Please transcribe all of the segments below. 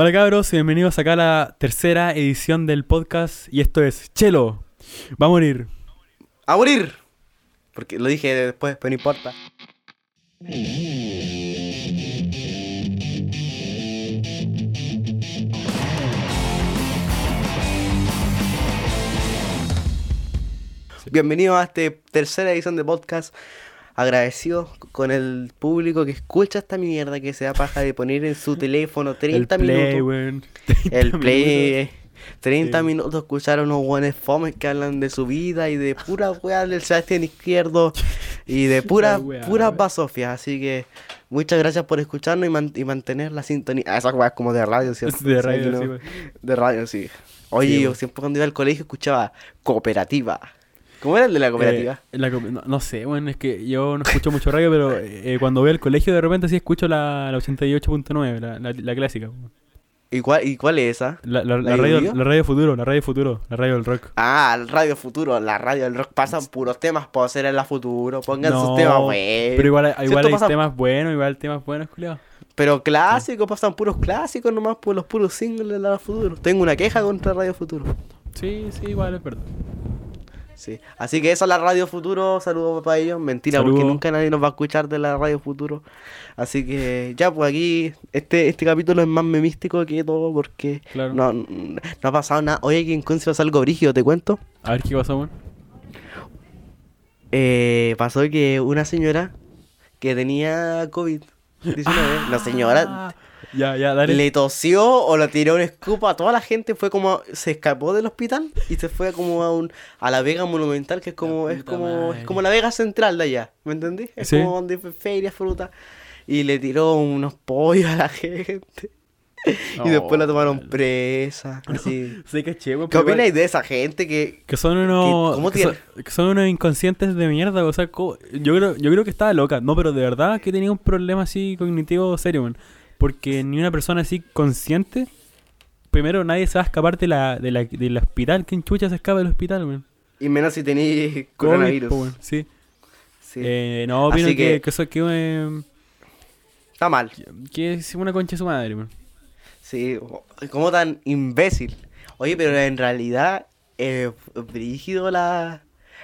Hola cabros, bienvenidos acá a la tercera edición del podcast y esto es Chelo, va a morir. ¡A morir! Porque lo dije después, pero no importa. Bienvenidos a esta tercera edición de podcast. Agradecido con el público que escucha esta mierda que se da paja de poner en su teléfono 30 el play, minutos. weón. El 30 play. minutos. 30 Sí. minutos escuchar a unos buenos fomes que hablan de su vida y de pura weá del Sebastián Izquierdo y de pura, weá, basofias. Así que muchas gracias por escucarnos y, man- y mantener la sintonía. Ah, Esas weas como de radio, ¿cierto? De radio, no- sí, weón. De radio, sí. Oye, Sí, yo siempre cuando iba al colegio escuchaba cooperativa. ¿Cómo era el de la cooperativa? Eh, la co- no, no sé, bueno, es que yo no escucho mucho radio, pero eh, cuando voy al colegio de repente sí escucho la, la 88.9, la, la, la clásica. ¿Y, cuál, ¿Y cuál es esa? La, la- ¿La la radio, la radio futuro, la radio futuro, la radio del rock. Ah, el Radio Futuro, la radio del rock pasan puros temas por hacer en la Futuro. Pongan No, sus temas, wey. Pero igual, igual hay temas buenos, igual temas buenos, culiao. Pero clásicos, pasan puros clásicos nomás por los puros singles de la Futuro. Tengo una queja contra Radio Futuro. Sí, sí, igual es verdad. Sí. Así que esa es la Radio Futuro. Saludos para ellos. Mentira, porque nunca nadie nos va a escuchar de la Radio Futuro. Así que ya, pues aquí este, este capítulo es más memístico que todo porque Claro. no, no ha pasado nada. Oye, aquí en Conce pasó algo brígido, te cuento. A ver qué pasó, weón. Eh, pasó que una señora que tenía COVID-19, la señora Ah, Ya, ya, dale. le tosió o le tiró un escupo a toda la gente, fue como, se escapó del hospital y se fue como a un, a la Vega Monumental, que es como, es como, es como la Vega Central de allá, ¿me entendí? Es Sí. como donde ferias, fruta, y le tiró unos pollos a la gente, y después la tomaron presa, así. Sí, caché, weón. ¿Qué opináis de esa gente que, Que son unos. ¿Cómo que, son, que son unos inconscientes de mierda, o sea, yo creo, yo creo que estaba loca. No, pero de verdad que tenía un problema así cognitivo serio, man. Porque ni una persona así consciente. Primero, nadie se va a escapar de la, de la, del hospital. ¿Quién chucha se escapa del hospital, man? y menos si tenéis coronavirus? po, weón, sí. Sí. Eh, no, opino Así que, que- que eso que, eh, Está mal. que es una concha de su madre, man. Sí, como tan imbécil. Oye, pero en realidad, eh, brígido la,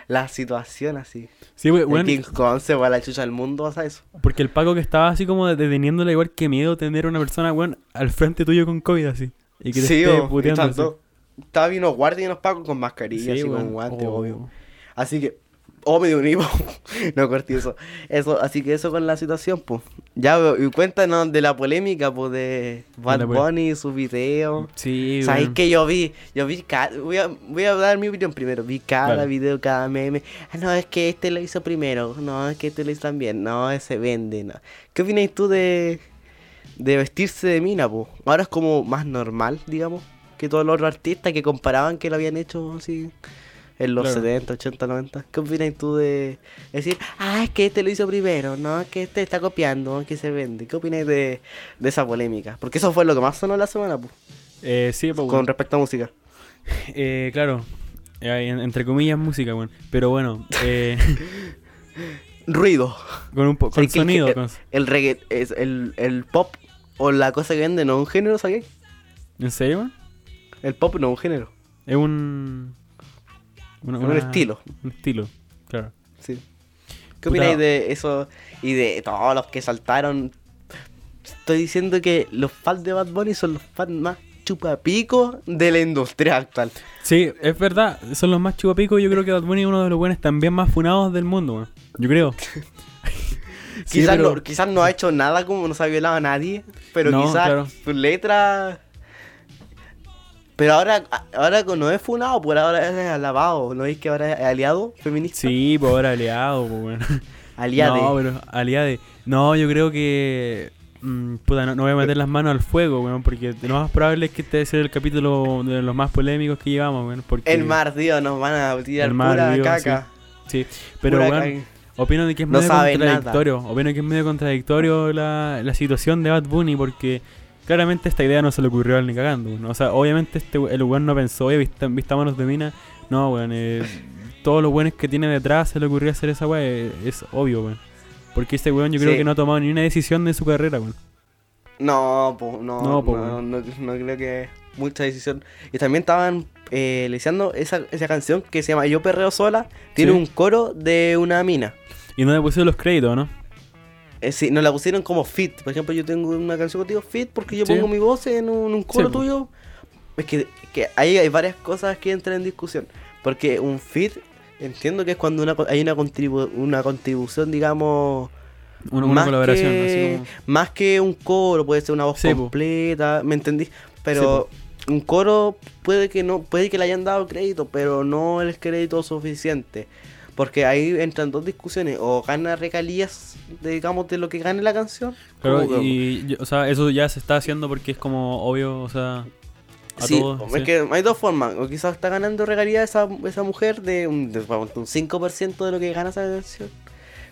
la situación así. Sí, El weón, King Kong se va a la chucha del mundo, pasa eso. porque el Paco que estaba así como deteniéndole igual que miedo tener una persona, weón, al frente tuyo con COVID así. Y que te Sí, esté puteando Estaba bien unos guardias y unos pacos con mascarilla, Sí, así con guantes, Oh. obvio. Así que, oh, me dio un hipo. no corté eso. Eso, así que eso con la situación, pues. Ya, y cuéntanos de la polémica, pues, de Bad Bunny y sus videos. Sí, ¿Sabes weón. que yo vi? Yo vi cada... Voy a, voy a dar mi opinión primero. Vi cada Vale. video, cada meme. Ah, no, es que este lo hizo primero. No, es que este lo hizo también. No, ese vende. No. ¿Qué opinas tú de, de vestirse de mina, po? Ahora es como más normal, digamos, que todos los otros artistas que comparaban que lo habían hecho así en los Claro. 70, 80, 90. ¿Qué opinas tú de decir, ah, es que este lo hizo primero, no, es que este está copiando, que se vende? ¿Qué opinas de, de esa polémica? Porque eso fue lo que más sonó la semana, pues Eh, sí, pues, con respecto a música. Eh, claro. Eh, en- entre comillas, música, weón. Pero bueno, eh, Ruido. con un po- con ¿Sabes que el sonido. que- con- El reggae, es el, el pop o la cosa que vende no es un género, ¿sabes? ¿En serio, weón? El pop no es un género, Es un. Una- un estilo. Un estilo, claro. Sí. ¿Qué Puta. opináis de eso y de todos los que saltaron? Estoy diciendo que los fans de Bad Bunny son los fans más chupapicos de la industria actual. Sí, es verdad. Son los más chupapicos. Yo creo que Bad Bunny es uno de los buenos también más funados del mundo, weón. Yo creo. Sí, quizás, pero- no, quizás no ha hecho nada como no se ha violado a nadie, pero No, quizás claro. sus letras... Pero ahora, ahora no es funado, por ahora es alabado, ¿no veis que ahora es aliado feminista? Sí, pues ahora aliado, pues, weón. Aliade. No, pero aliade. No, yo creo que. mm, puta, no, no voy a meter las manos al fuego, weón, porque lo más probable es que este sea el capítulo de los más polémicos que llevamos, weón. Porque, El mar, Dios, nos van a tirar El mar, pura caca. Sí, pero pura weón, caca. opino de que es medio contradictorio. Opino que es medio contradictorio la, la situación de Bad Bunny porque claramente esta idea no se le ocurrió a él ni cagando. weón. O sea, obviamente este el weón no pensó, oye, vista, vista manos de mina. No, weón, eh, todos los weones que tiene detrás se le ocurrió hacer esa weá, eh, es obvio, weón. Porque este weón yo creo Sí. que no ha tomado ni una decisión de su carrera, weón. No, po, no, No, no, po, no, no, no creo que mucha decisión. Y también estaban eh, leyendo esa, esa canción que se llama Yo Perreo Sola. Tiene Sí. un coro de una mina. Y no le pusieron los créditos, ¿no? Eh, sí, nos la pusieron como fit. Por ejemplo, yo tengo una canción contigo fit porque yo Sí. pongo mi voz en un, un coro Sí, tuyo. Es que, que ahí hay varias cosas que entran en discusión. Porque un fit, entiendo que es cuando una, hay una, contribu- una contribución, digamos, Una, una más colaboración, que, así como. más que un coro, puede ser una voz Sí, po. completa, ¿me entendí? Pero un coro puede que no, puede que le hayan dado crédito, pero no el crédito suficiente. Porque ahí entran dos discusiones, o gana regalías, digamos, de lo que gane la canción. Que- y, o sea, eso ya se está haciendo porque es como obvio, o sea, a Sí, todos. es sí. que hay dos formas. O quizás está ganando regalías esa, esa mujer de un, de un 5% de lo que gana esa canción.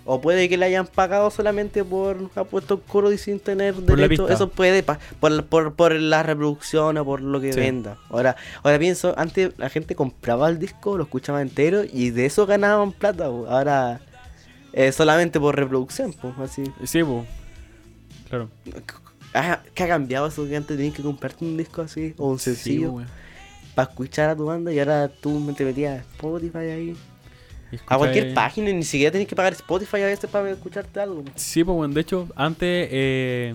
O puede que le hayan pagado solamente por haber puesto un coro y sin tener Por derecho. Eso puede, por, por, por la reproducción o por lo que Sí. venda. Ahora, ahora pienso, antes la gente compraba el disco, lo escuchaba entero y de eso ganaban plata. po. Ahora, es solamente por reproducción, pues así. Sí, pues. Claro. Ah, ¿Qué ha cambiado eso que antes tenías que comprarte un disco así o un sencillo? para escuchar a tu banda y ahora tú te metías a Spotify ahí. A cualquier página y ni siquiera tenés que pagar Spotify a veces para escucharte algo. Sí, pues bueno, de hecho, antes, eh,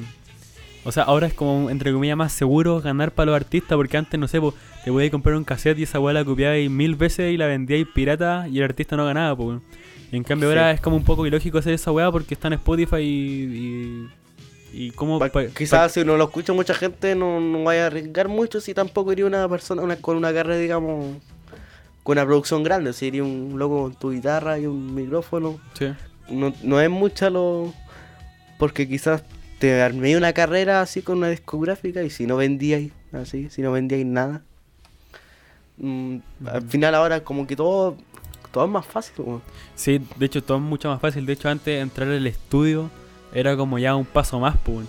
o sea, ahora es como, entre comillas, más seguro ganar para los artistas, porque antes, no sé, pues, te podías comprar un cassette y esa weá la copiabais mil veces y la vendíais pirata y el artista no ganaba, pues. en cambio Sí. ahora es como un poco ilógico hacer esa weá porque está en Spotify y... y, pa- quizás si uno lo escucha mucha gente no, no vaya a arriesgar mucho si tampoco iría una persona una, con una carrera, digamos, con una producción grande. Si iría un loco con tu guitarra y un micrófono. sí. No, no es mucha lo... Porque quizás te armé una carrera así con una discográfica y si no vendíais así, si no vendíais nada. mm, al final ahora como que todo, todo es más fácil. Sí, de hecho todo es mucho más fácil. De hecho antes entrar al estudio era como ya un paso más, pues.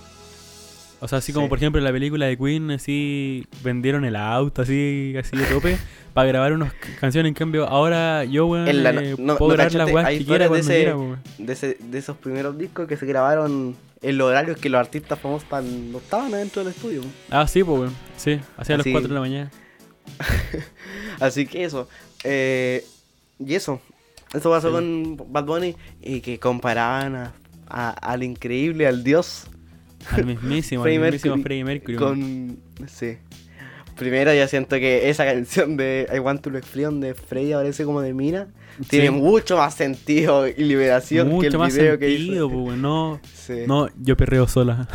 O sea, así como Sí. por ejemplo en la película de Queen, así vendieron el auto, así, así de tope, para grabar unas canciones. En cambio, ahora yo, weón, En la- eh, no- puedo no grabar las weas que quiera cuando de ese- quiera, weón. de, ese- de esos primeros discos que se grabaron en los horarios que los artistas famosos tan- no estaban adentro del estudio. Ah, sí, pues, weón. Sí, hacia las Así- 4 de la mañana. Así que eso. eh, y eso. Eso pasó Sí. con Bad Bunny y que comparaban a- a- al increíble, al dios, Al mismísimo, al Freddie mismísimo Mercury Freddie Mercury. con... Sí. Primero yo siento que esa canción de I Want to Look Freedom de Freddy aparece como de Mina. Tiene mucho más sentido y liberación que el más video que hizo. No, Sí. no, yo perreo sola.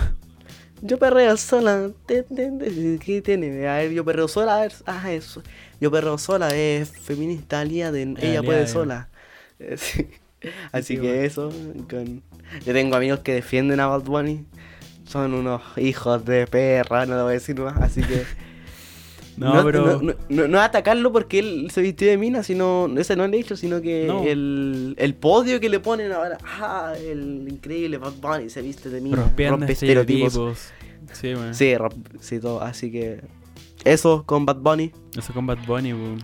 Yo perreo sola. ¿Qué tiene? A ver, yo perreo sola. A ver, ah, eso. Yo perreo sola es feminista aliada. Ella Aliada, puede sola. Sí. Así Sí, que bueno. eso. Con... Yo tengo amigos que defienden a Bad Bunny. Son unos hijos de perra, no lo voy a decir más. Así que. No, pero. no, no, atacarlo porque él se vistió de mina, sino. Ese no el hecho, sino que el, el podio que le ponen ahora. Ah, el increíble Bad Bunny se viste de mina. rompiendo rompe estereotipos. Sí, weón. Sí, sí, todo. Así que. Eso con Bad Bunny. Eso con Bad Bunny, weón.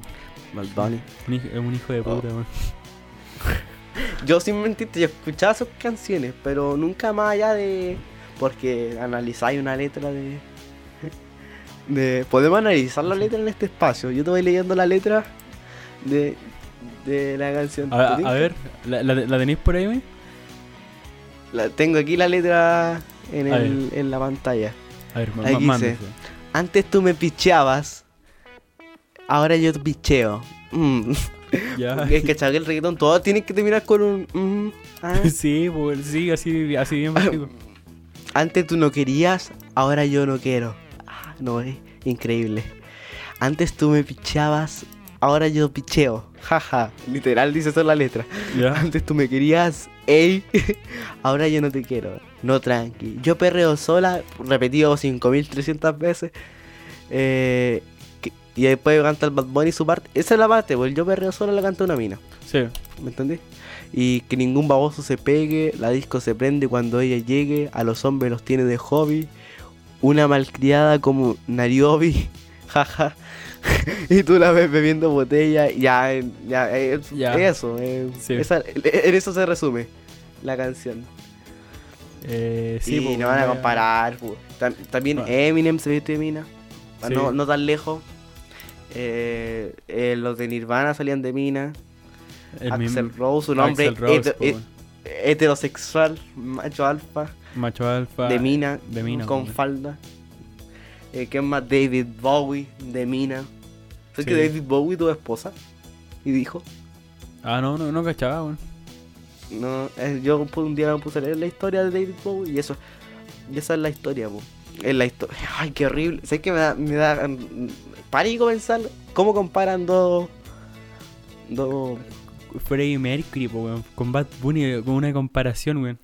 Bad Bunny. Un un hijo de puta, weón. Yo sin mentirte, yo escuchaba sus canciones, pero nunca más allá de. Porque analizáis una letra de. de podemos analizar la letra en este espacio. Yo te voy leyendo la letra de, de la canción. A, ¿Te a- ver, ¿la, la, la tenéis por ahí, weón? La- tengo aquí la letra en, el, en la pantalla. A ver, ma- dice. Antes tú me picheabas, ahora yo te picheo. Mm. Ya. Es que chaval, el reggaetón, todo tiene que terminar con un. mm, ah. sí, pues, sí, así, así bien básico. Antes tú no querías, ahora yo no quiero. Ah, no, es increíble. Antes tú me pichabas, ahora yo picheo. Jaja, literal dice eso en la letra. Antes tú me querías, ey, ahora yo no te quiero. No, tranqui. Yo perreo sola, repetido 5300 veces. Eh, que- y después canta el Bad Bunny su parte. Esa es la parte, el yo perreo sola la canta una mina. Sí. ¿Me entendés? Y que ningún baboso se pegue, la disco se prende cuando ella llegue, a los hombres los tiene de hobby, una malcriada como Nariobi, jaja, y tú la ves bebiendo botella, ya, ya, Ya. eso, eh, Sí. esa- en eso se resume la canción. Eh, sí, y pues, no van a comparar. Tam- También Ah. Eminem se viste de mina. Sí. No, no tan lejos. Eh, eh, los de Nirvana salían de mina. El Axel mismo- Rose, un hombre Rose, heter- heterosexual, macho alfa, Macho alfa. de mina, de mina, con falda. Eh, ¿Quién más? David Bowie, de mina. ¿Sabes que. David Bowie tuvo esposa? Y dijo. Ah, no, no, no cachaba, weón. No, eh, yo un día me puse a leer la historia de David Bowie y eso. Y esa es la historia, po. Es la historia. Ay, qué horrible. ¿Sabes que me da, me da mm, pánico pensar cómo comparan dos. Dos. Freddie Mercury, po, weón. Con Bad Bunny, con una comparación, weón.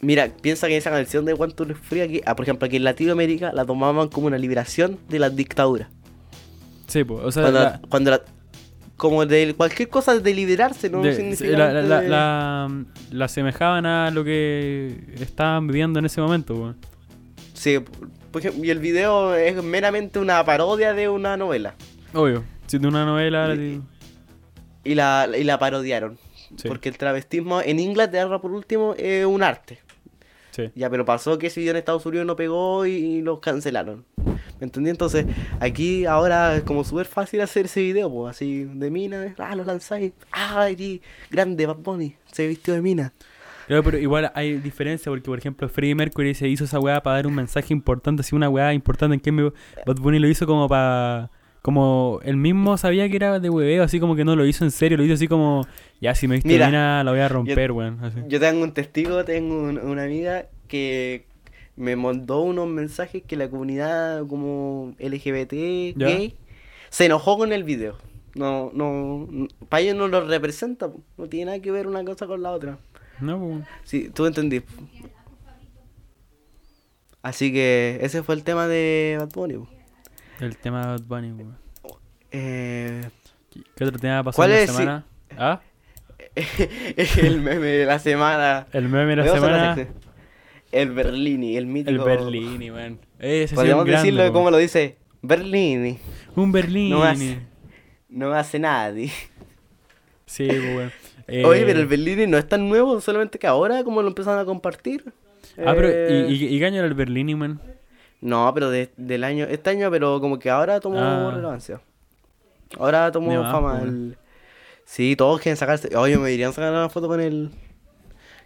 Mira, piensa que esa canción de One Two Free aquí, ah, por ejemplo, aquí en Latinoamérica la tomaban como una liberación de las dictaduras. Sí, po, o sea, Cuando, la, cuando la- como de cualquier cosa de liberarse, ¿no? de- significa la, la, la, de- la- la asemejaban a lo que estaban viviendo en ese momento, weón. Sí, por ejemplo, y el video es meramente una parodia de una novela. Obvio. Si de una novela. Y- Y la, y la parodiaron. Sí, Porque el travestismo en Inglaterra, por último, es un arte. sí. Ya, pero pasó que ese video en Estados Unidos no pegó y, y los cancelaron. ¿Me entendí? Entonces, aquí ahora es como súper fácil hacer ese video, pues, así de mina. Ah, lo lanzáis. Ah, y grande, Bad Bunny. Se vistió de mina. Claro, pero igual hay diferencia porque, por ejemplo, Freddie Mercury se hizo esa weá para dar un mensaje importante, así una weá importante. En cambio, Bad Bunny lo hizo como para. Como él mismo sabía que era de hueveo, así como que no lo hizo en serio, lo hizo así como. Ya, si me viste Mira, mina, la voy a romper, weón. Yo tengo un testigo, tengo un- una amiga que me mandó unos mensajes que la comunidad como LGBT, Ya. gay, se enojó con el video. No, no, para ellos no lo representa, no tiene nada que ver una cosa con la otra. No, pues. Sí, tú entendí. Así que ese fue el tema de Bad Bunny. El tema de Bad Bunny, weón. Eh, ¿Qué otro tema pasó ¿Cuál en la es? Semana? ¿Ah? el meme de la semana. El meme de la semana. El Berlini, el mítico. El Berlini. Ese un Podríamos grande, decirlo weón. como lo dice Berlini. Un Berlini. No hace- No hace nadie. Sí, weón. Oye, Eh, pero el Berlini no es tan nuevo, solamente que ahora como lo empezaron a compartir. Ah, pero Eh, ¿y, y, y qué año era el Berlini, man? No, pero de- del año, este año, pero como que ahora tomó Ah. relevancia. Ahora tomó fama. pues, el- Sí, todos quieren sacarse. Oye, me dirían sacar una foto con el,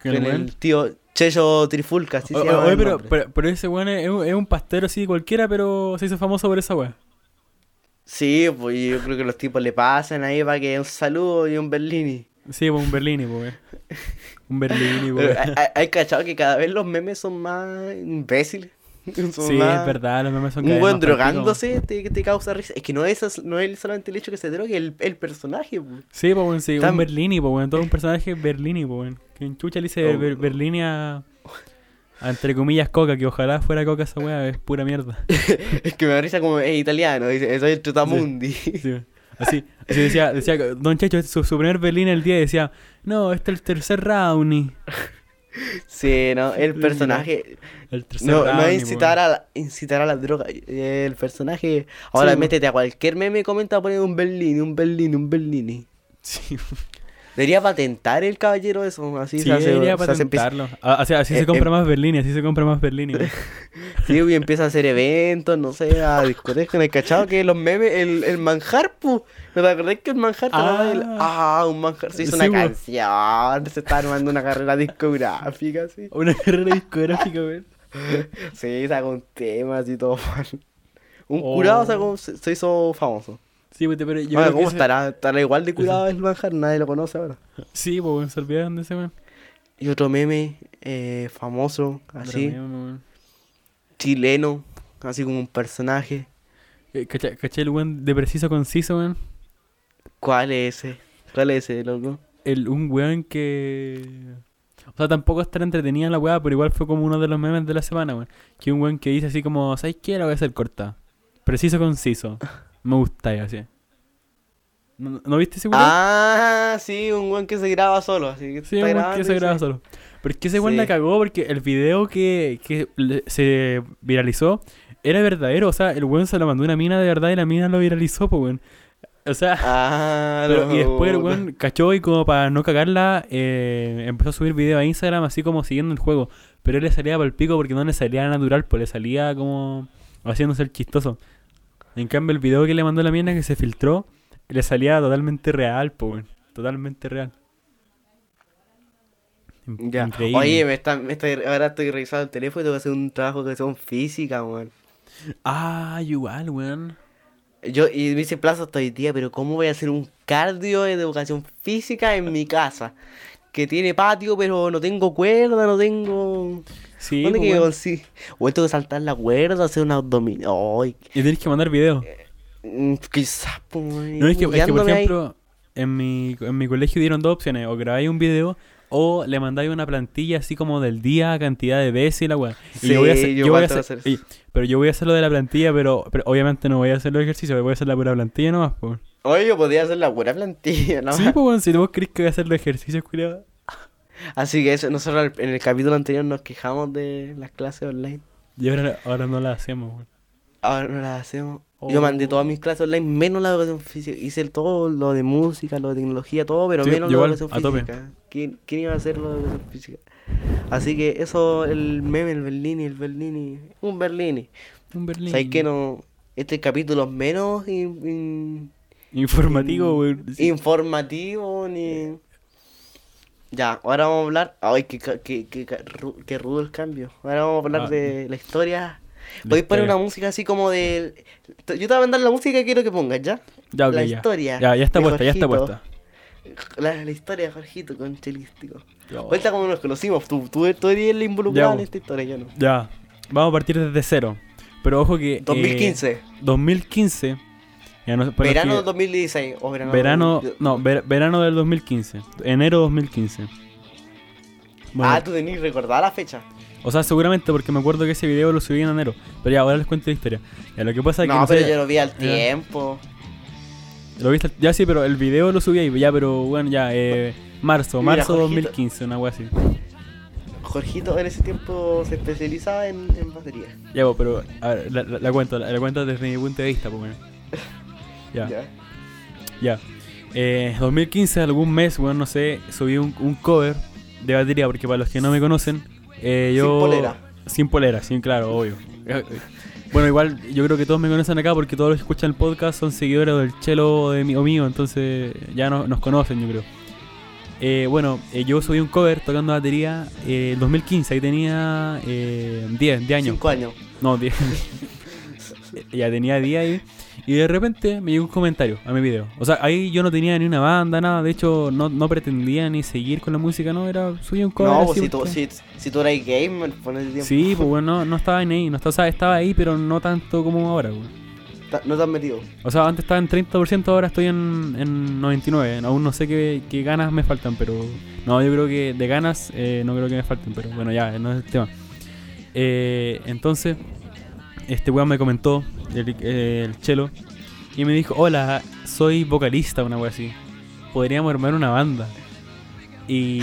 ¿Con el tío Checho Trifulca. Así O- se llama Oye, pero, pero, pero ese weón es, es un- pastero así cualquiera, pero se hizo famoso por esa weá. Sí, pues yo creo que los tipos le pasan ahí para que un saludo y un Berlini. Sí, pues un Berlini, pues. Un Berlini, pues. hay cachado que cada vez los memes son más imbéciles. Sí, es verdad, los memes son Un buen drogándose te, te causa risa. Es que no es, no es solamente el hecho que se drogue, el, el personaje. Sí, pues, weón, sí, Tam- un Berlini, pues, weón. Todo un personaje Berlini, pues, weón. Que en chucha le dice Oh. Ber- Berlini a, a, entre comillas, coca, que ojalá fuera coca esa weá, es pura mierda. Es que me da risa como es italiano, dice, soy el Trutamundi. Sí, así, así decía, decía, Don Checho, su, su primer Berlini el día decía, no, este es el tercer Rowney. Sí, no, el personaje. El No, no es incitar a, la, incitar a la droga. El personaje. Ahora Sí, métete a cualquier meme y comenta poner un Berlini, un Berlini, un Berlini. Sí, Debería patentar el caballero eso. Así sí, se hace. debería se hace-. Ah, Así, Eh, se compra eh. más Berlini, así se compra más weón. Sí, y empieza a hacer eventos, no sé, a discotecas. ¿No hay cachado que los memes, el, el manjar, pu? ¿No te acordás que el manjar Ah. el- Ah, un manjar se hizo Sí, una canción, se está armando una carrera discográfica, así. Una carrera discográfica, weón. Sí, sacó un tema así todo. Un Oh. curado sacó, se, se hizo famoso. Sí, pues, pero yo ¿cómo ese- estará? ¿Estará igual de curado el manjar? Nadie lo conoce ahora. Sí, pues, se olvidaron de ese weón. Y otro meme eh, famoso, así, meme, chileno, así como un personaje. Eh, ¿Cachai cachai el weón de preciso conciso, weón? ¿Cuál es ese? ¿Cuál es ese, loco? El, un weón que. O sea, tampoco es tan entretenida la weá, pero igual fue como uno de los memes de la semana, weón. Que un weón que dice así como, ¿sabes qué? La voy a hacer corta. Preciso, conciso. Me gusta y así. ¿No, ¿no viste ese weón? Ah, sí, un buen que se graba solo, así que sí, un weón que se graba sí. solo. Pero es que ese weón Sí. la cagó porque el video que, que se viralizó era verdadero. O sea, el weón se lo mandó a una mina de verdad y la mina lo viralizó, pues weón. O sea, Ah, pero- y después el weón cachó y como para no cagarla, eh, empezó a subir video a Instagram así como siguiendo el juego. Pero él le salía para el pico porque no le salía natural, pues le salía como haciéndose el chistoso. En cambio, el video que le mandó la mina que se filtró, le salía totalmente real, pues. Totalmente real. Ya. Increíble. Oye, me está, me está, ahora estoy revisando el teléfono y tengo que hacer un trabajo que son física, weón. Ah, igual, weón. Yo, y me dice plazo hasta hoy día, pero ¿cómo voy a hacer un cardio de educación física en mi casa? Que tiene patio, pero no tengo cuerda, no tengo... Sí, ¿Dónde pues, que weón. consigo? O tengo que saltar la cuerda, hacer un abdominal. Ay, Y tenés que mandar video. mm, quizás, pues, No, es que, es que, por ahí. ejemplo, en mi, en mi colegio dieron dos opciones. O grabáis un video o le mandáis una plantilla así como del día, cantidad de veces y la weá. Sí, yo voy a hacer, yo yo voy a igual tengo hacer- que hacer y- pero yo voy a hacer lo de la plantilla, pero, pero obviamente no voy a hacer los ejercicios, voy a hacer la pura plantilla nomás, pues. Oye, yo podría hacer la buena plantilla, ¿no? Sí, pues, si vos crees que voy a hacer los ejercicios, culiado. Así que eso, nosotros en el capítulo anterior nos quejamos de las clases online. Y ahora, ahora no la hacemos, weón. Ahora no las hacemos. Oh. Yo mandé todas mis clases online, menos la educación física. Hice el- todo lo de música, lo de tecnología, todo, pero Sí, menos la educación física. ¿Quién, quién iba a hacer lo de educación física? Así que eso, el meme, el Berlini, el Berlini, un Berlini. Un Berlín. ¿Sabes que no? Este capítulo es menos in- in- Informativo. Sí. informativo ni... Ya, ahora vamos a hablar... Ay, qué, qué, qué, qué rudo el cambio. Ahora vamos a hablar Ah. de la historia. La Podéis poner una música así como del... Yo te voy a mandar la música que quiero que pongas, ¿ya? Ya, ok, la ya. historia Ya, ya está de puesta, ya está puesta. La, la historia de Jorgito con Chelístico. Ya. Cuenta cómo nos conocimos. Tú, tú, tú eres el involucrado Ya, en esta historia, yo no. Ya, vamos a partir desde cero. Pero ojo que... eh, 2015. 2015. ya no- pero es verano del 2016. O verano... verano, del- no, ver- verano del 2015. Enero 2015. Bueno, Ah, tú tenías recordada la fecha. o sea, seguramente porque me acuerdo que ese video lo subí en enero. Pero ya, ahora les cuento la historia. Ya, lo que pasa es que No, no pero sé, yo lo vi al ya. tiempo. lo viste, ya sí, pero el video lo subí ahí, ya, pero bueno, ya, eh, marzo, Mira, marzo Jorgito. 2015, una wea así. Jorgito en ese tiempo se especializaba en, en batería. Ya, pero, a ver, la, la- la cuento, la, la cuento desde mi punto de vista, pues, bueno. Ya. Ya. Ya. Eh, 2015, algún mes, bueno, no sé, subí un, un cover de batería, porque para los que no me conocen, eh, yo... Sin polera. Sin polera, sí, claro, obvio. Eh, eh, Bueno, igual yo creo que todos me conocen acá porque todos los que escuchan el podcast son seguidores del chelo de mí, o mío, entonces ya no- nos conocen, yo creo. Eh, bueno, eh, yo subí un cover tocando batería eh, el 2015, ahí tenía eh, 10, 10 años. Cinco años. No, 10. ya tenía 10 ahí. Y de repente me llegó un comentario a mi video. O sea, ahí yo no tenía ni una banda, nada. De hecho, no, no pretendía ni seguir con la música, no. Era subí un cover. No, así si tú, si, si tú eras gamer, por ese tiempo. Sí, pues bueno, no, no estaba en ahí. No estaba, o sea, estaba ahí, pero no tanto como ahora, güey. No te has metido. O sea, antes estaba en 30%, ahora estoy en, en 99%. Aún no sé qué, qué ganas me faltan, pero... No, yo creo que de ganas eh, no creo que me falten, pero bueno, ya, no es el tema. Eh, entonces, este weón me comentó, el, eh, el chelo, y me dijo, hola, soy vocalista, una wea así. Podríamos armar una banda. Y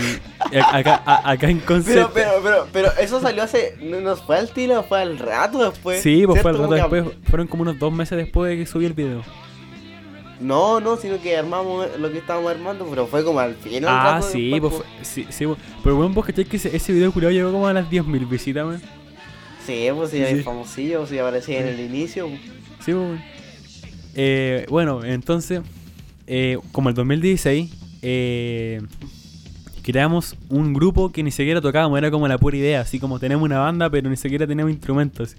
acá, a- acá en concepto... pero, pero, pero eso salió hace. ¿No nos fue al tiro? ¿Fue al rato después? Sí, pues fue al rato que- después, fueron como unos dos meses después de que subí el video. No, no, sino que armamos lo que estábamos armando, pero fue como al final. Ah, sí, pues, fue- sí, sí, pues. Pero bueno, vos cachai que ese, ese video culiado llegó como a las 10.000 visitas, weón. Sí, pues sí, Sí. el famosillo, sí aparecía en el inicio. pues. Sí, pues. Eh, bueno, entonces, eh, como el 2016, eh, creamos un grupo que ni siquiera tocábamos, era como la pura idea, así como tenemos una banda, pero ni siquiera teníamos instrumentos.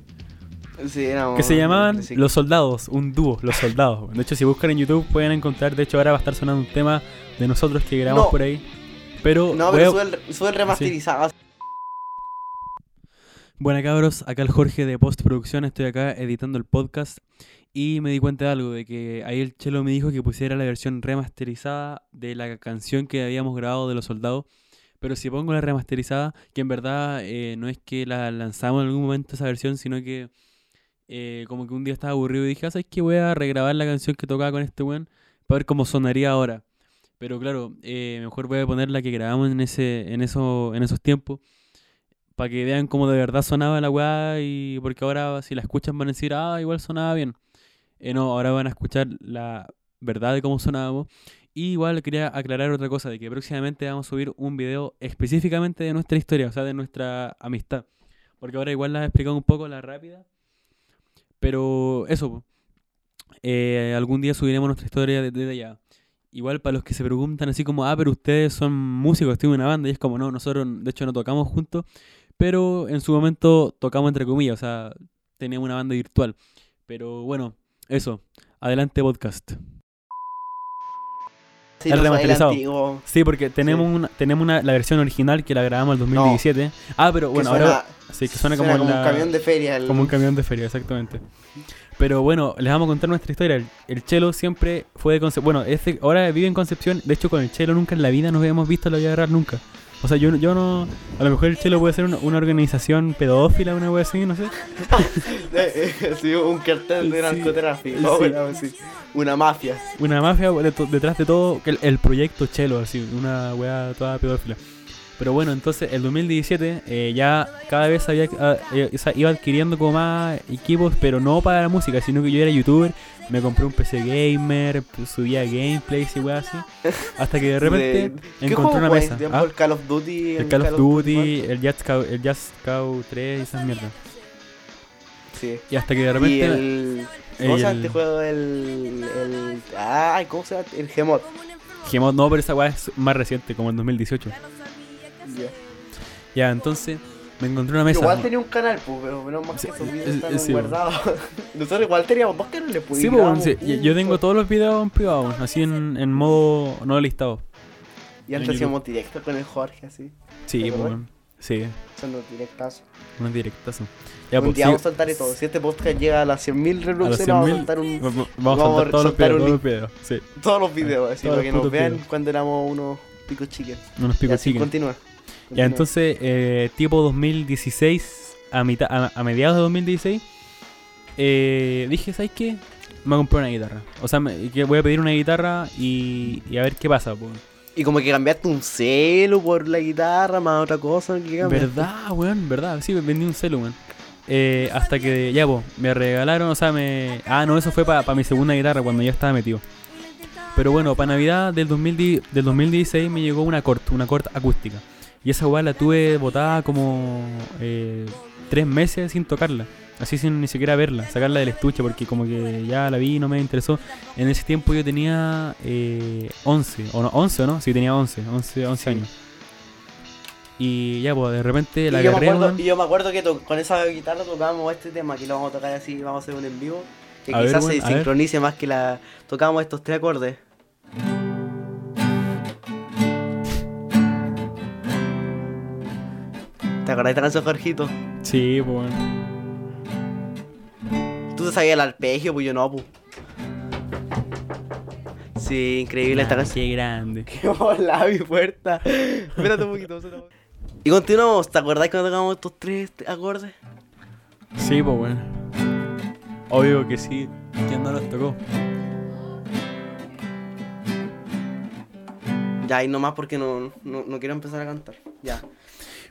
Sí, éramos- Que se llamaban sí. Los Soldados, un dúo, Los Soldados. De hecho, si buscan en YouTube pueden encontrar, de hecho ahora va a estar sonando un tema de nosotros que grabamos No. por ahí. Pero, No, pero a- sube el, sube el remasterizado. Bueno cabros, acá el Jorge de postproducción, estoy acá editando el podcast y me di cuenta de algo, de que ahí el chelo me dijo que pusiera la versión remasterizada de la canción que habíamos grabado de los soldados, pero si pongo la remasterizada, que en verdad eh, no es que la lanzamos en algún momento esa versión, sino que eh, como que un día estaba aburrido y dije, ah, ¿sabes qué? Voy a regrabar la canción que tocaba con este weón para ver cómo sonaría ahora. Pero claro, eh, mejor voy a poner la que grabamos en, ese, en, eso, en esos tiempos para que vean cómo de verdad sonaba la weá y porque ahora si la escuchan van a decir, ah, igual sonaba bien. Eh, no, ahora van a escuchar la verdad de cómo sonábamos. Y igual quería aclarar otra cosa, de que próximamente vamos a subir un video específicamente de nuestra historia, o sea, de nuestra amistad. Porque ahora igual la he explicado un poco la rápida. Pero eso. Eh, algún día subiremos nuestra historia de- desde allá. Igual para los que se preguntan así como, ah, pero ustedes son músicos, tienen una banda. Y es como, no, nosotros de hecho no tocamos juntos, pero en su momento tocamos entre comillas, o sea, teníamos una banda virtual. Pero bueno, eso. Adelante podcast. Sí, El no, remasterizado. Sí, porque tenemos una, tenemos una, la versión original que la grabamos en 2017. Ah, pero bueno, suena, ahora sí que suena como, suena como la- un camión de feria. el- como un camión de feria, exactamente. Pero bueno, les vamos a contar nuestra historia. El, el Chelo siempre fue de Concepción. Bueno, este, ahora vive en Concepción. De hecho, con el Chelo nunca en la vida nos habíamos visto en la vida real, nunca. O sea, yo, yo no. A lo mejor el Chelo puede ser una, una organización pedófila, una wea así, no sé. sí, un cartel de Sí, narcotráfico. sí. Una, así, una mafia. Una mafia detrás de todo. El, el proyecto Chelo, así, una wea toda pedófila. Pero bueno, entonces el 2017 eh, ya cada vez había, ah, eh, iba adquiriendo como más equipos, pero no para la música, sino que yo era youtuber, me compré un PC gamer, subía gameplays y weas así, hasta que de repente De- ¿Qué encontré una mesa. ¿ah? El Call of Duty. El Call of Duty, el Just Cow, el Just Cow 3 y esas mierdas. Sí. Y hasta que de Y repente... el. ¿Cómo se llama este juego? El. el ay, ¿cómo se llama? El Gemot. Gemot, no, pero esa wea es más reciente, como en 2018. Ya. Entonces me encontré una mesa. Igual tenía un canal, pues, pero menos mal Sí, que esos eh, videos eh, están sí, guardados. Nosotros igual teníamos dos canales, pues. Sí, y pues, grabamos sí, yo- tengo todos los videos en privado, así en, en modo no listado. Y antes hacíamos directo con el Jorge, así. Sí, ¿Te pues, sí, Son los directazos. unos directazo. Ya, un pues, día vamos a saltar y todo. Si este podcast llega a las 100.000 a los reproducciones, vamos a 100.000 saltar un, vamos, vamos a saltar todos los videos, un todos los videos, sí, todos los videos, así Todos para que nos vean cuando éramos unos picos chiques. unos picos chicken. continúa. Ya, entonces, eh, tipo 2016, a, mitad, a, a mediados de 2016, eh, dije, ¿sabes qué? Me comprar una guitarra. O sea, me- que voy a pedir una guitarra y, y a ver qué pasa. Pues. Y como que cambiaste un celo por la guitarra, más otra cosa. que. ¿Verdad, weón? ¿Verdad? Sí, vendí un celu, weón. Eh, hasta que, ya, pues, me regalaron, o sea, me... Ah, no, eso fue para mi segunda guitarra cuando ya estaba metido. Pero bueno, para Navidad del, 2010 del 2016 me llegó una corta, una corta acústica. Y esa weá la tuve botada como eh, tres meses sin tocarla. Así sin ni siquiera verla, sacarla del estuche porque como que ya la vi y no me interesó. En ese tiempo yo tenía eh, 11, o no, 11 o no, sí tenía 11, 11, 11 Sí. años. Y ya, pues de repente Y la yo, me agarré, acuerdo, y yo me acuerdo que con esa guitarra tocábamos este tema, que lo vamos a tocar así, vamos a hacer un en vivo. Que A ver, quizás weón, se a ver. sincronice más que la. Tocábamos estos tres acordes. ¿Te acordás de esta canción, Jorgito? Sí, pues bueno. Tú te sabías el arpegio, pues yo no, pues. Sí, increíble esta Ah, canción. Qué grande. Qué hola, mi puerta. Espérate un poquito. Y continuamos. ¿Te acordás cuando tocamos estos tres acordes? Sí, pues bueno. Obvio que sí. ¿Quién no nos tocó? Ya, y nomás porque no, no, no quiero empezar a cantar. Ya.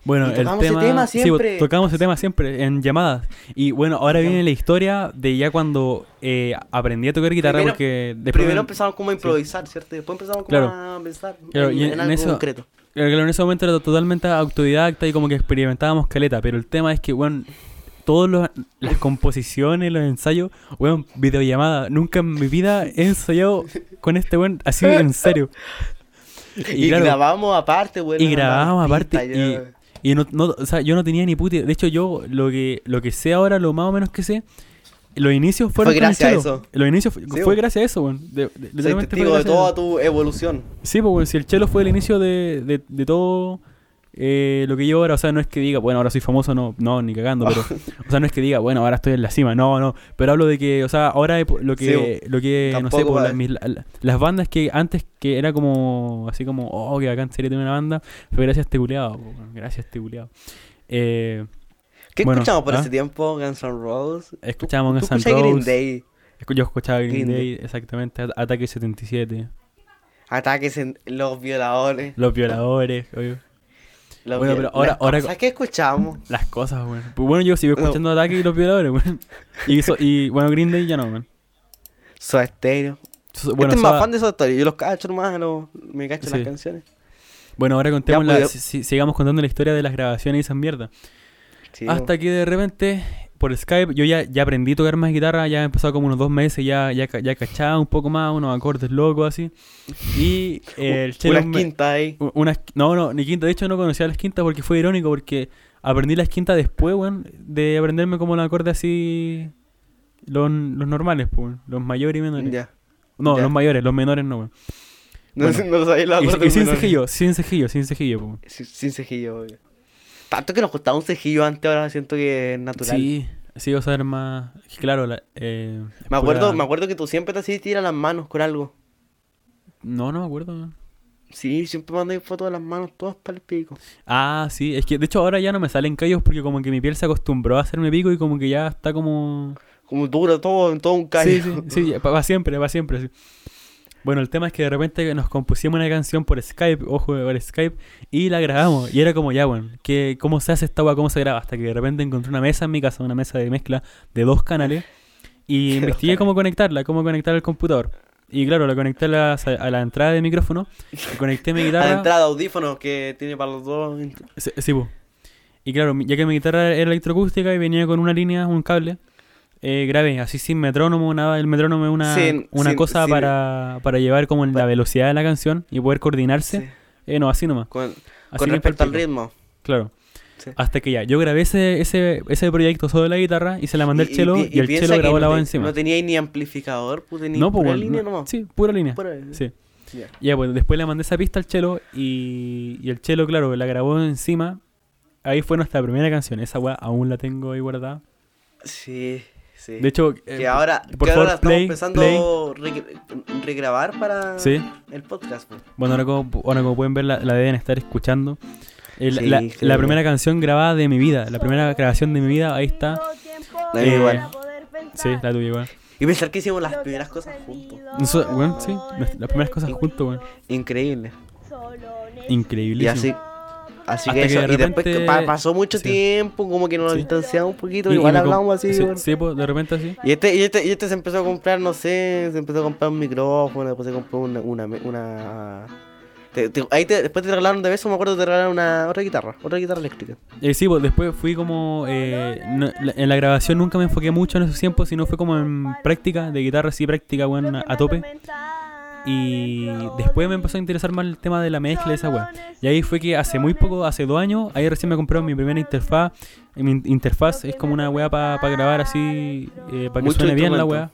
Bueno, Y el tocamos ese tema, tema sí, siempre. pues, tocamos ese tema siempre en llamadas. Y bueno, ahora viene la historia de ya cuando eh, aprendí a tocar guitarra Primero- porque después Primero empezamos como a improvisar, ¿cierto? Y después empezamos como Claro. a pensar Claro, en, y en en algo eso- concreto. Claro, en ese momento era totalmente autodidacta y como que experimentábamos caleta, pero el tema es que, weón, todas las composiciones, los ensayos, weón, videollamada. Nunca en mi vida he ensayado con este weón así en serio. Y, claro, grabamos aparte, güey. y mandaban aparte y no, no, o sea, yo no tenía ni puta idea. De hecho, yo lo que, lo que sé ahora, lo más o menos que sé, los inicios fueron Fue gracias a eso. Los inicios fue, Sí, fue bo. gracias a eso, weón. De- de- de a toda tu evolución. Sí, pues, si el chelo fue el inicio de, de, de todo eh, lo que yo ahora, o sea, no es que diga, bueno, ahora soy famoso, no, no, ni cagando, pero, o sea, no es que diga, bueno, ahora estoy en la cima, no, no, pero hablo de que, o sea, ahora lo que, lo que, no sé, por va- las, mis- la- las bandas que antes que era como, así como, oh, que bacán sería tener una banda, fue gracias a este weón, gracias a este culiado. Eh, ¿Qué Bueno, escuchamos por ¿ah? ese tiempo? Guns N' Roses. escuchábamos ¿Tú Guns N' escuchas Green Roses, Day? yo escuchaba Green, Green Day, exactamente, At- Ataque 77, Ataques en los violadores. Los Violadores, obvio. Los Bueno, pero ahora- las ahora- cosas que escuchamos? Las cosas, weón. Pues bueno, yo sigo No. escuchando Ataque y los violadores, weón. Y, eso- y bueno, Green Day ya no, weón. Soda Stereo. So- este es Soda- más fan de Soda Stereo. Yo los cacho nomás, no, me cacho Sí. las canciones. Bueno, ahora contemos Ya, la- pues, si- si- sigamos contando la historia de las grabaciones y esas mierdas. Sí, Hasta que de repente, por Skype, yo ya, ya aprendí a tocar más guitarra, ya he empezado como unos dos meses, ya, ya, ya cachaba un poco más, unos acordes locos así. Y eh, el chelo Unas quintas ahí. unas- no, no, ni quinta. De hecho, no conocía las quintas porque fue irónico, porque aprendí las quintas después, weón, de aprenderme como los acordes así. Los, los normales, pues, los mayores y menores. Ya. No, ya. los mayores, los menores no, weón. No, Bueno. no sabía los Y, sin cejillo, sin cejillo, sin cejillo, pues. weón. Sin, sin cejillo, obvio. Tanto que nos costaba un cejillo antes, ahora siento que es natural. Sí, sí, o sea, era más. Claro, la, eh, Me acuerdo, pura- me acuerdo que tú siempre te hacías tirar las manos con algo. No, no me acuerdo. Sí, siempre mandáis fotos de las manos todas para el pico. Ah, sí, es que de hecho ahora ya no me salen callos porque como que mi piel se acostumbró a hacerme pico y como que ya está como... Como duro todo, todo un callo. Sí, sí, sí, para siempre, para siempre. sí. Bueno, el tema es que de repente nos compusimos una canción por Skype, ojo, por Skype, y la grabamos. Y era como, ya, bueno, que, ¿cómo se hace esta weá? ¿Cómo se graba? Hasta que de repente encontré una mesa en mi casa, una mesa de mezcla de dos canales, y investigué cómo conectarla, cómo conectar al computador. Y claro, la conecté a la, a la entrada de micrófono, y conecté mi A guitarra. la entrada de audífonos que tiene para los dos. Sí, sí, po. Y claro, ya que mi guitarra era electroacústica y venía con una línea, un cable, eh, grabé así sin metrónomo, nada. El metrónomo es una, Sin- una sin- cosa sin- para, para llevar como la velocidad de la canción y poder coordinarse. Sí. Eh, no, así nomás. Con, Así con respecto al ritmo. Claro. Sí. Hasta que ya, yo grabé ese, ese, ese proyecto solo de la guitarra y se la mandé al Y- y chelo y, el chelo grabó la voz encima. No tenía ni amplificador, pues tenía no, pues pura línea no- nomás. Sí, pura línea. Pura- Sí. Ya. Ya, pues después le mandé esa pista al chelo y, y el chelo, claro, la grabó encima. Ahí fue nuestra primera canción. Esa weá aún la tengo ahí guardada. Sí, sí. De hecho, que eh, ahora, por que ahora favor, estamos play, a re- regrabar para Sí. el podcast. pues. Bueno, ahora como, ahora como pueden ver, la, la deben estar escuchando. La- Sí, la, sí, la sí. primera canción grabada de mi vida, la primera grabación de mi vida, ahí está. La Eh, igual. Sí, la tuya igual. Y pensar que hicimos las primeras cosas juntos. Bueno, sí, las primeras cosas juntos, bueno. Increíble. Increíble. Y así, así Hasta que que eso. de y después pa- pasó mucho sí. tiempo, como que nos Sí. distanciamos un poquito. Y- y igual com- hablamos así. Sí, pues, de repente así. Y este, y, este, y este se empezó a comprar, no sé, se empezó a comprar un micrófono, después se compró una... una, una... te- te- ahí te- después te regalaron de beso, me acuerdo, te regalaron una otra guitarra, otra guitarra eléctrica. Eh, sí, pues después fui como. eh, no- la- en la grabación nunca me enfoqué mucho en esos tiempos, sino fue como en práctica, de guitarra, sí, práctica, bueno, a, a tope. Y después me empezó a interesar más el tema de la mezcla de esa weá. Y ahí fue que hace muy poco, hace dos años, ahí recién me compré mi primera interfaz. Mi in- interfaz es como una weá para grabar así, eh, para que Mucho suene bien la weá.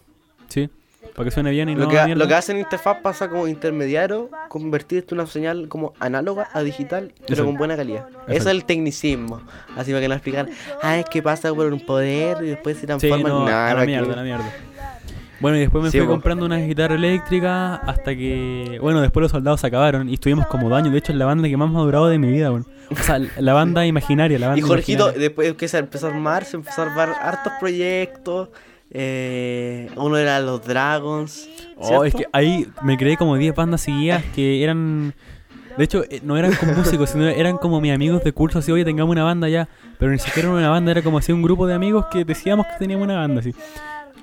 Sí, para que suene bien y Lo no que, mierda. lo que hace en interfaz pasa como intermediario, convertir esto en una señal como análoga a digital, pero Eso. con buena calidad. Eso es el tecnicismo. Así para que nos explican, ah, es que pasa por un poder y después se Sí, transforma no, en a nada. la mierda, a la mierda. Bueno, y después me Sí, fui comprando una guitarra eléctrica hasta que, bueno, después los soldados se acabaron y estuvimos como dos años. De hecho, es la banda que más me ha durado de mi vida, bueno. O sea, la banda imaginaria, la banda Y Jorgito, imaginaria. después que se empezó a armar, se empezó a armar hartos proyectos. Eh, uno era los Dragons. Oh, es que ahí me creé como 10 bandas seguidas que eran... De hecho, eh, no eran como músicos, sino eran como mis amigos de curso, así, oye, tengamos una banda ya. Pero ni siquiera era una banda, era como así un grupo de amigos que decíamos que teníamos una banda, así.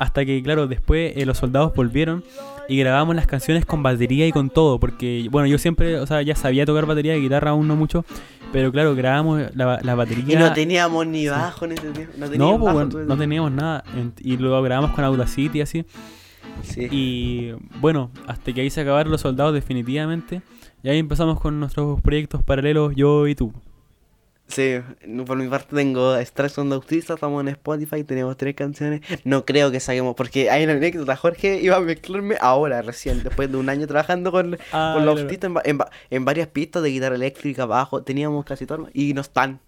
Hasta que, claro, después eh, los soldados volvieron y grabamos las canciones con batería y con todo. Porque, bueno, yo siempre, o sea, ya sabía tocar batería y guitarra aún no mucho. Pero claro, grabamos la, la batería. Y no teníamos ni bajo en ese tiempo. No, No, teníamos pues, bajo, bueno, tú- no teníamos nada. Y lo grabamos con Audacity así. Sí. Y bueno, hasta que ahí se acabaron los soldados definitivamente. Y ahí empezamos con nuestros proyectos paralelos, yo y tú. Sí, por mi parte tengo Extraction de Autista, estamos en Spotify, tenemos tres canciones. No creo que saquemos, porque hay una anécdota. Jorge iba a mezclarme ahora, recién, después de un año trabajando con, Ah, con los autistas en, en en varias pistas de guitarra eléctrica, bajo, teníamos casi todo, y no están.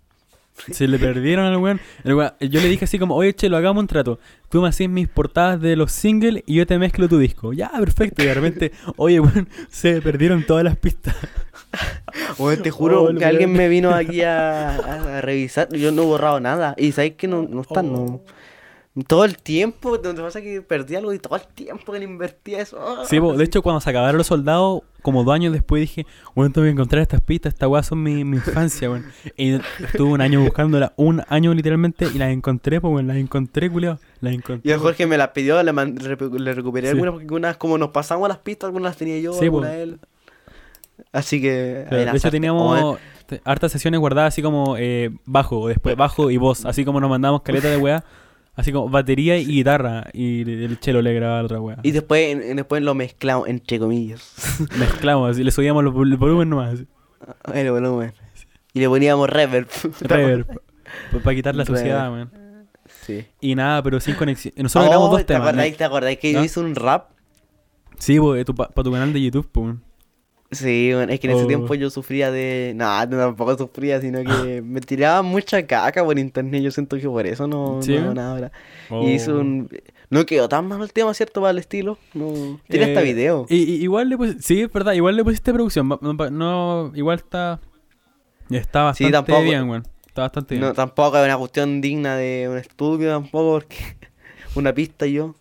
Se le perdieron al weón. El weón- Yo le dije así como, oye, che, lo hagamos un trato. Tú me haces mis portadas de los singles y yo te mezclo tu disco. Ya, perfecto. Y de repente, oye, weón, se perdieron todas las pistas. Oye, te juro Oh, que alguien me vino aquí a, revisar, yo no he borrado nada, y sabéis que no, no están, no, Todo el tiempo, ¿no te pasa que perdí algo y todo el tiempo que le invertía eso? Sí, po, de hecho, cuando se acabaron los soldados, como dos años después dije, bueno, tengo que encontrar estas pistas, estas weas son mi, mi infancia, weón. Y estuve un año buscándolas, un año literalmente, y las encontré, pues, weón, las encontré, culiao. Las Y encontré. el Jorge me las pidió, le, man- le recu- le recuperé Sí. algunas porque unas como nos pasamos las pistas, algunas las tenía yo, Sí, algunas él. Así que... Pero, de hecho, teníamos te- hartas sesiones guardadas así como eh, bajo, después bajo y voz, así como nos mandamos caleta de weá, así como batería y guitarra, y el chelo le grababa la otra weá. Y después, en- después lo mezclamos, entre comillas. Mezclamos, así, le subíamos los vol- el volumen nomás, así, el volumen. Y le poníamos reverb. reverb, para quitar la Reverb. suciedad, weón. Sí. Y nada, pero sin conexión. Nosotros grabamos Oh, dos ¿te temas. acordáis, ¿Te acordáis que yo ¿Ah? hice un rap? Sí, para tu, pa- pa' tu canal de YouTube, pues. weón. Sí, bueno, es que en ese Oh. tiempo yo sufría de... No, tampoco sufría, sino que me tiraba mucha caca por internet. Yo siento que por eso no, ¿Sí? no nada ahora. Oh. Y hice un... No quedó tan mal el tema, ¿cierto? Para el estilo. No... Tiene hasta Eh, video. Y, y- igual le pusiste, sí, es verdad, igual le pusiste producción. No, igual está. Está Sí, bastante tampoco- bien, weón. Está bastante bien. No, tampoco es una cuestión digna de un estudio tampoco, porque una pista y yo.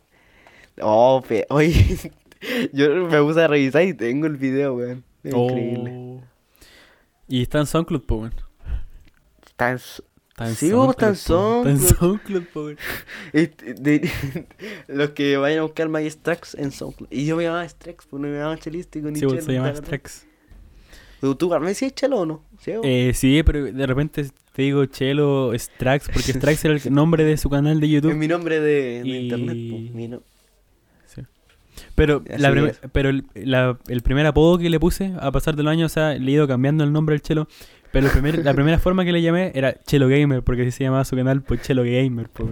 Oh, pe... Oye, yo me puse a revisar y tengo el video, weón. Es Oh. Increíble. Y está en SoundCloud, po, weón. Está en... Está en Sí, po, está en po. Está en SoundCloud. SoundCloud, po, weón. Los que vayan a buscar My Strax en SoundCloud. Y yo me llamaba Strax, pues no me llamaba Chelístico ni Sí, weón, Chelo, se llama ¿te acuerdas? Strax. ¿Tú, tú me decías Chelo o no? ¿Sí? Eh, sí, pero de repente te digo Chelo Strax, porque Strax era el nombre de su canal de es YouTube. mi nombre de, de Y- internet. pues, mi no-. Pero, Así la es. pero el, la- el primer apodo que le puse, a pasar de los años, o sea, le he ido cambiando el nombre al Chelo. Pero el primer- la primera forma que le llamé era Chelo Gamer, porque así se llamaba su canal, pues Chelo Gamer. Pues,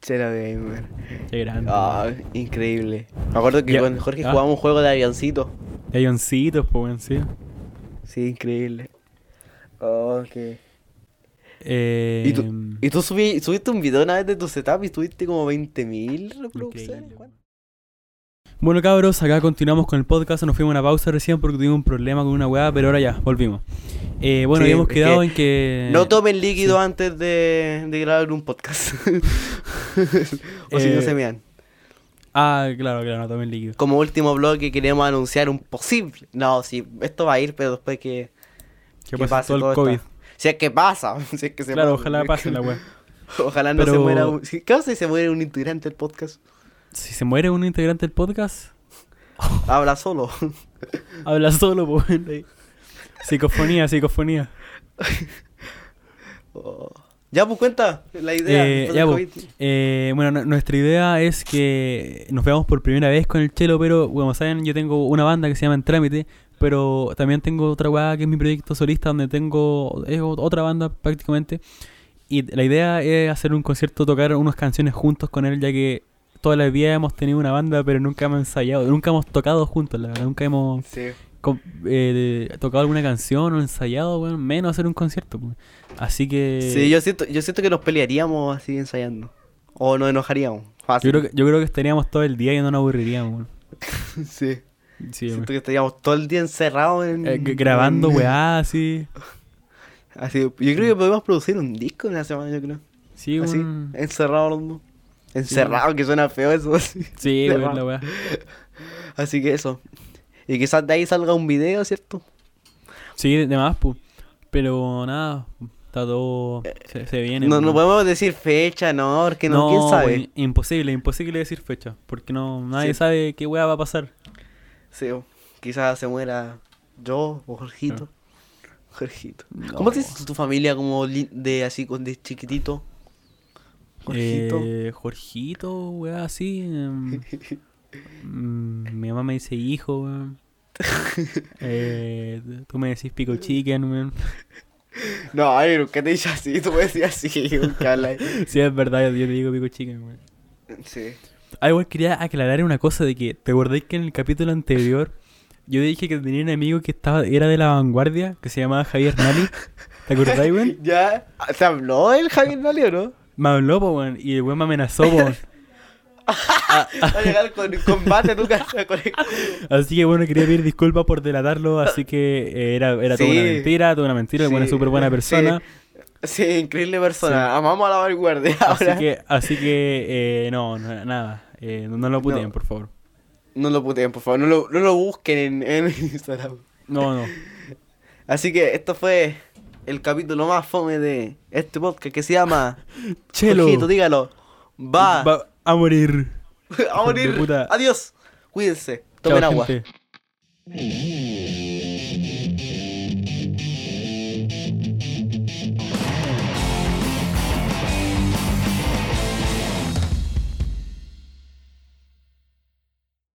Chelo Gamer. qué grande. Ah, increíble. Me acuerdo que Ya. con Jorge Ah. jugábamos un juego de avioncito. Y avioncitos, pues, sí. Sí, increíble. Oh, qué- Eh, ¿Y tú, y tú subí- subiste un video una vez de tu setup y tuviste como 20.000 reproducciones. Bueno, cabros, acá continuamos con el podcast. Nos fuimos a una pausa recién porque tuvimos un problema con una weá, pero ahora ya, volvimos. Eh, bueno, Sí, habíamos quedado que en que. No tomen líquido sí. antes de, de grabar un podcast. o si no Eh, se mean. Ah, claro, claro, no tomen líquido. Como último bloque queremos anunciar un posible... No, sí, esto va a ir, pero después que... Que pase pase todo el COVID. esto. Si es que pasa, si es que se Claro, pasa. ojalá pase la weá. Ojalá no se muera un... si- ¿Qué pasa si se muere un integrante del podcast? Si se muere un integrante del podcast, Habla solo. habla solo, pues. Psicofonía, psicofonía. Oh. Ya, pues cuenta la idea. Eh, ya, pues. Eh, bueno, nu- nuestra idea es que nos veamos por primera vez con el chelo, pero como saben, yo tengo una banda que se llama En Trámite, pero también tengo otra weá que es mi proyecto solista donde tengo es otra banda prácticamente. Y la idea es hacer un concierto, tocar unas canciones juntos con él, ya que toda la vida hemos tenido una banda, pero nunca hemos ensayado, nunca hemos tocado juntos, la verdad, nunca hemos Sí. eh, tocado alguna canción o ensayado, weón, menos hacer un concierto. pues. Así que... Sí, yo siento, yo siento que nos pelearíamos así ensayando. O nos enojaríamos. Fácil. Yo creo, que, yo creo que estaríamos todo el día y no nos aburriríamos. weón. Sí. Sí, Siento que estaríamos todo el día encerrados en... Eh, grabando en- weá, así. Así, yo creo que podemos producir un disco en una semana, yo creo. Sí, Así, weón. encerrados los dos. Encerrado, que suena feo eso. Así. Sí, más. la weá. Así que eso. Y quizás de ahí salga un video, ¿cierto? Sí, de, más, pues. Pero nada, está todo. Se, se viene. No, no podemos decir fecha, no, porque no, quién sabe. imposible, imposible decir fecha. Porque no nadie Sí. sabe qué weá va a pasar. Sí, o quizás se muera yo o Jorgito. Jorgito. ¿Cómo te dices tu familia como de así con de chiquitito? Jorgito. Eh, Jorgito, weá, así. em, mi mamá me dice hijo, weón. Eh, tú me decís pico chicken, weón. No, ay, ¿qué te dices así? Tú puedes decir así. Sí, es verdad, yo te digo pico chicken, weón. Sí. Ah, igual quería aclarar una cosa de que, ¿te acordáis que en el capítulo anterior yo dije que tenía un amigo que estaba, era de la vanguardia, que se llamaba Javier Nali? ¿Te acordáis, weón? ¿Ya? ¿Se habló el Javier Nali o no? Me habló, po, weón, y el weón me amenazó, po. Va a llegar con combate a tu casa con el... Así que bueno, quería pedir disculpas por delatarlo, así que eh, era, era toda una mentira, toda una mentira, el weón es súper buena persona. Sí, increíble persona. Amamos a la vanguardia. Así Ahora que, así que, eh, no, no, nada. Eh, no, no lo puteen, No. por favor. no lo puteen, por favor. No lo, no lo busquen en, en Instagram. No, no. Así que esto fue el capítulo más fome de este podcast que se llama Chelo. Jorgito, dígalo. Va, Va a morir. a morir. Adiós. Cuídense. Chao, Tomen agua. gente.